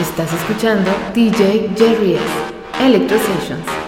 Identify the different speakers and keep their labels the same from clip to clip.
Speaker 1: Estás escuchando DJ Jerry S. Electro Sessions.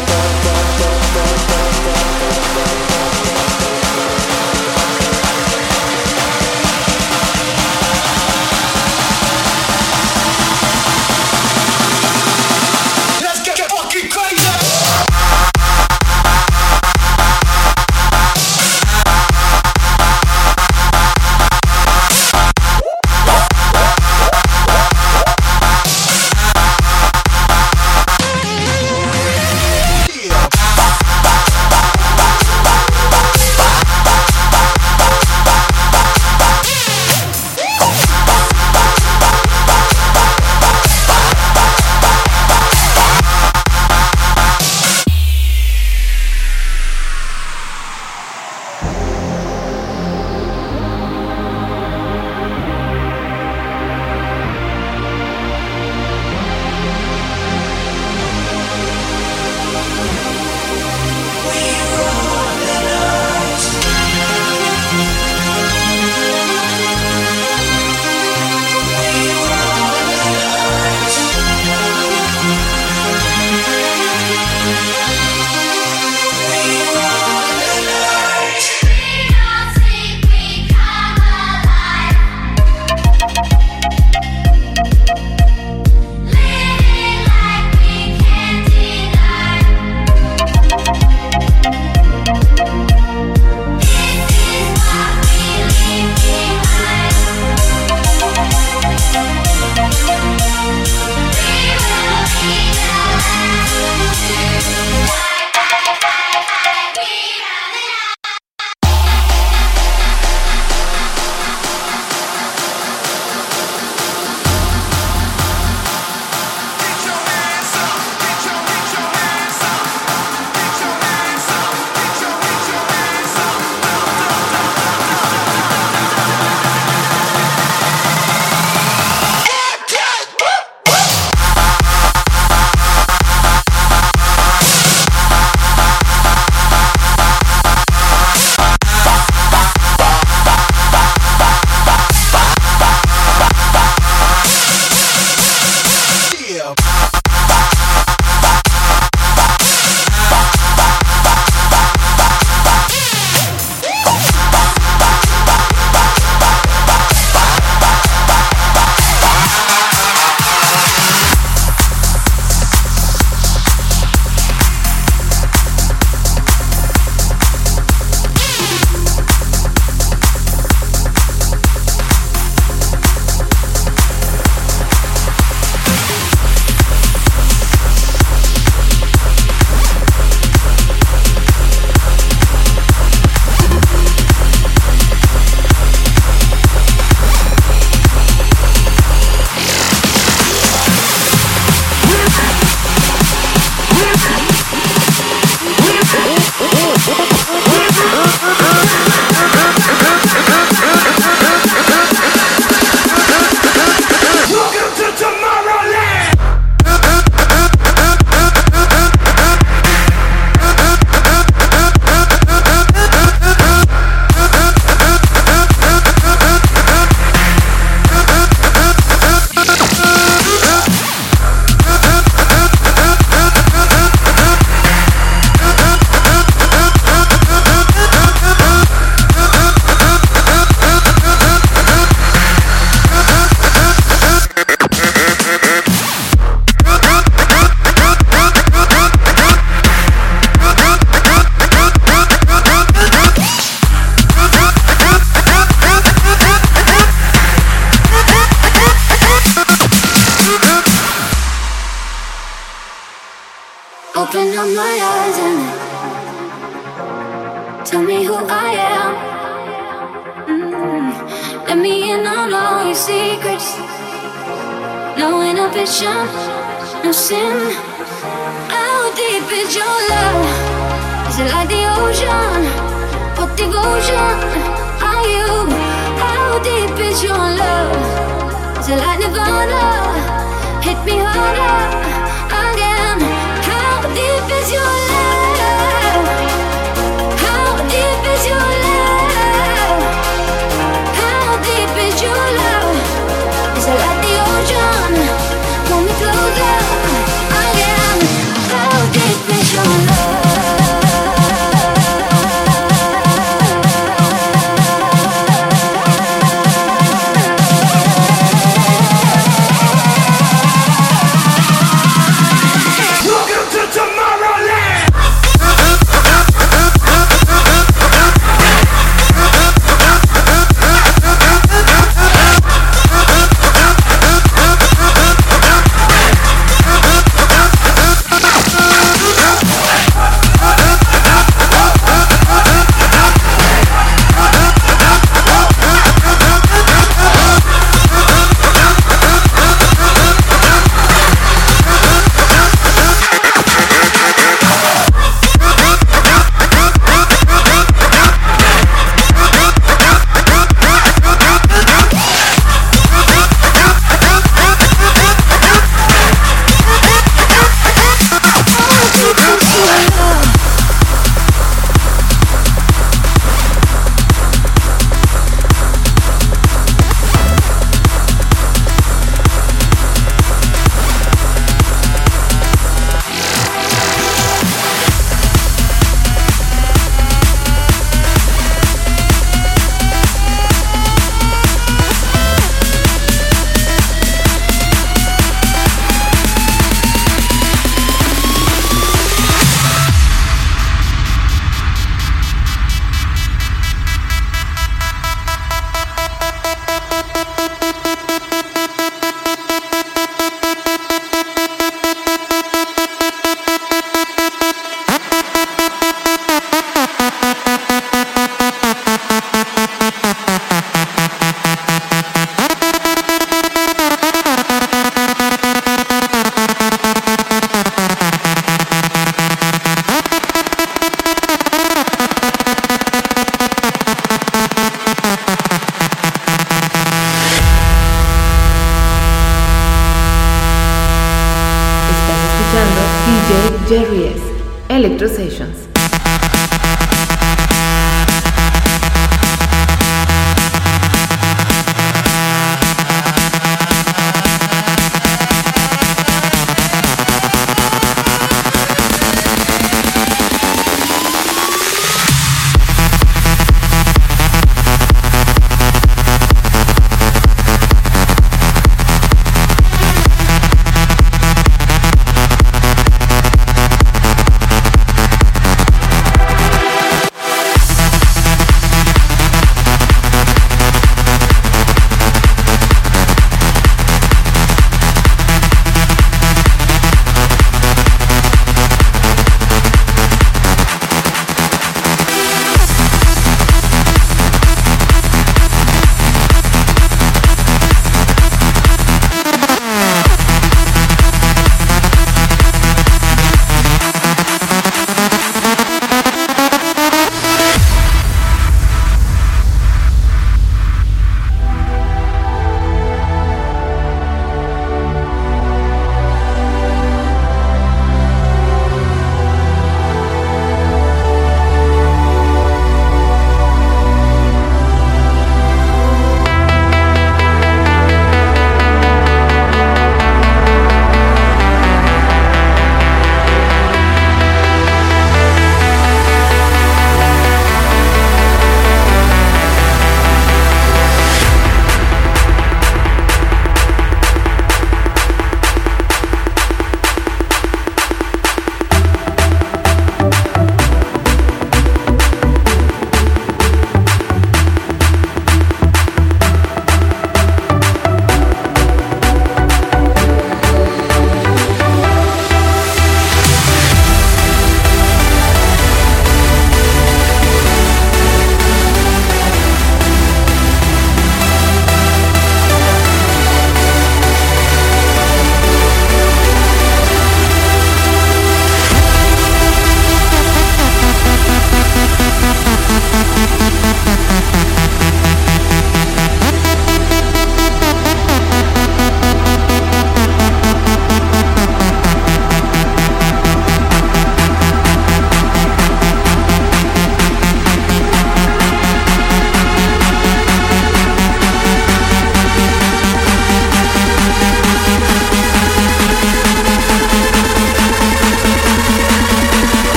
Speaker 2: DJ Jerry S.
Speaker 1: Electro Sessions.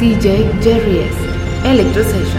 Speaker 1: DJ Jerry S. Electro Sessions.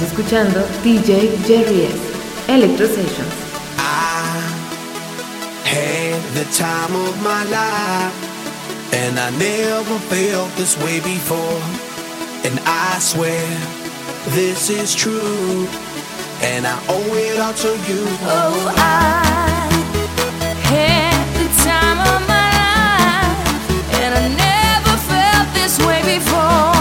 Speaker 1: Estás escuchando DJ Jerry S. Electro Sessions.
Speaker 3: I had the time of my life, and I never felt this way before. And I swear this is true, and I owe it all to you.
Speaker 4: Oh, I had the time of my life, and I never felt this way before.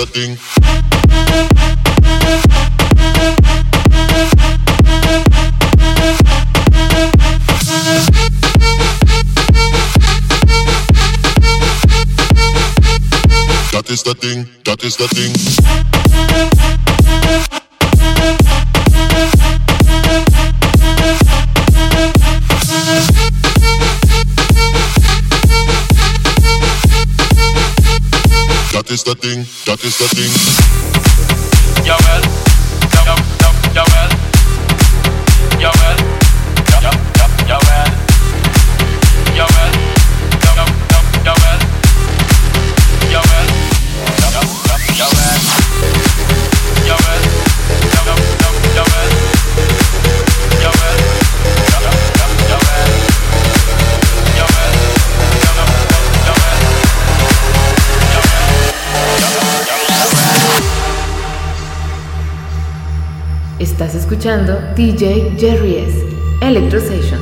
Speaker 5: that thing. That is the thing, that is the thing. That is the thing is the thing.
Speaker 2: escuchando DJ Jerry S. Electro
Speaker 6: Session.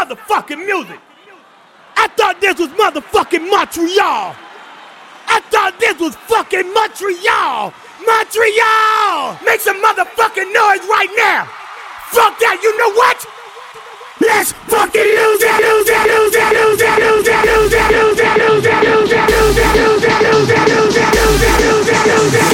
Speaker 6: motherfucking music. I thought this was motherfucking Montreal. I thought this was fucking Montreal. Montreal! Make some motherfucking noise right now. Fuck that, you know what? Let's fucking lose it, lose it, lose it, lose it, lose it, lose it, lose it, lose it, lose it, lose it, lose it, lose it, lose it, lose it, lose it, lose it, lose it.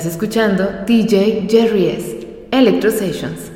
Speaker 1: Estás escuchando DJ Jerry S. Electro Sessions.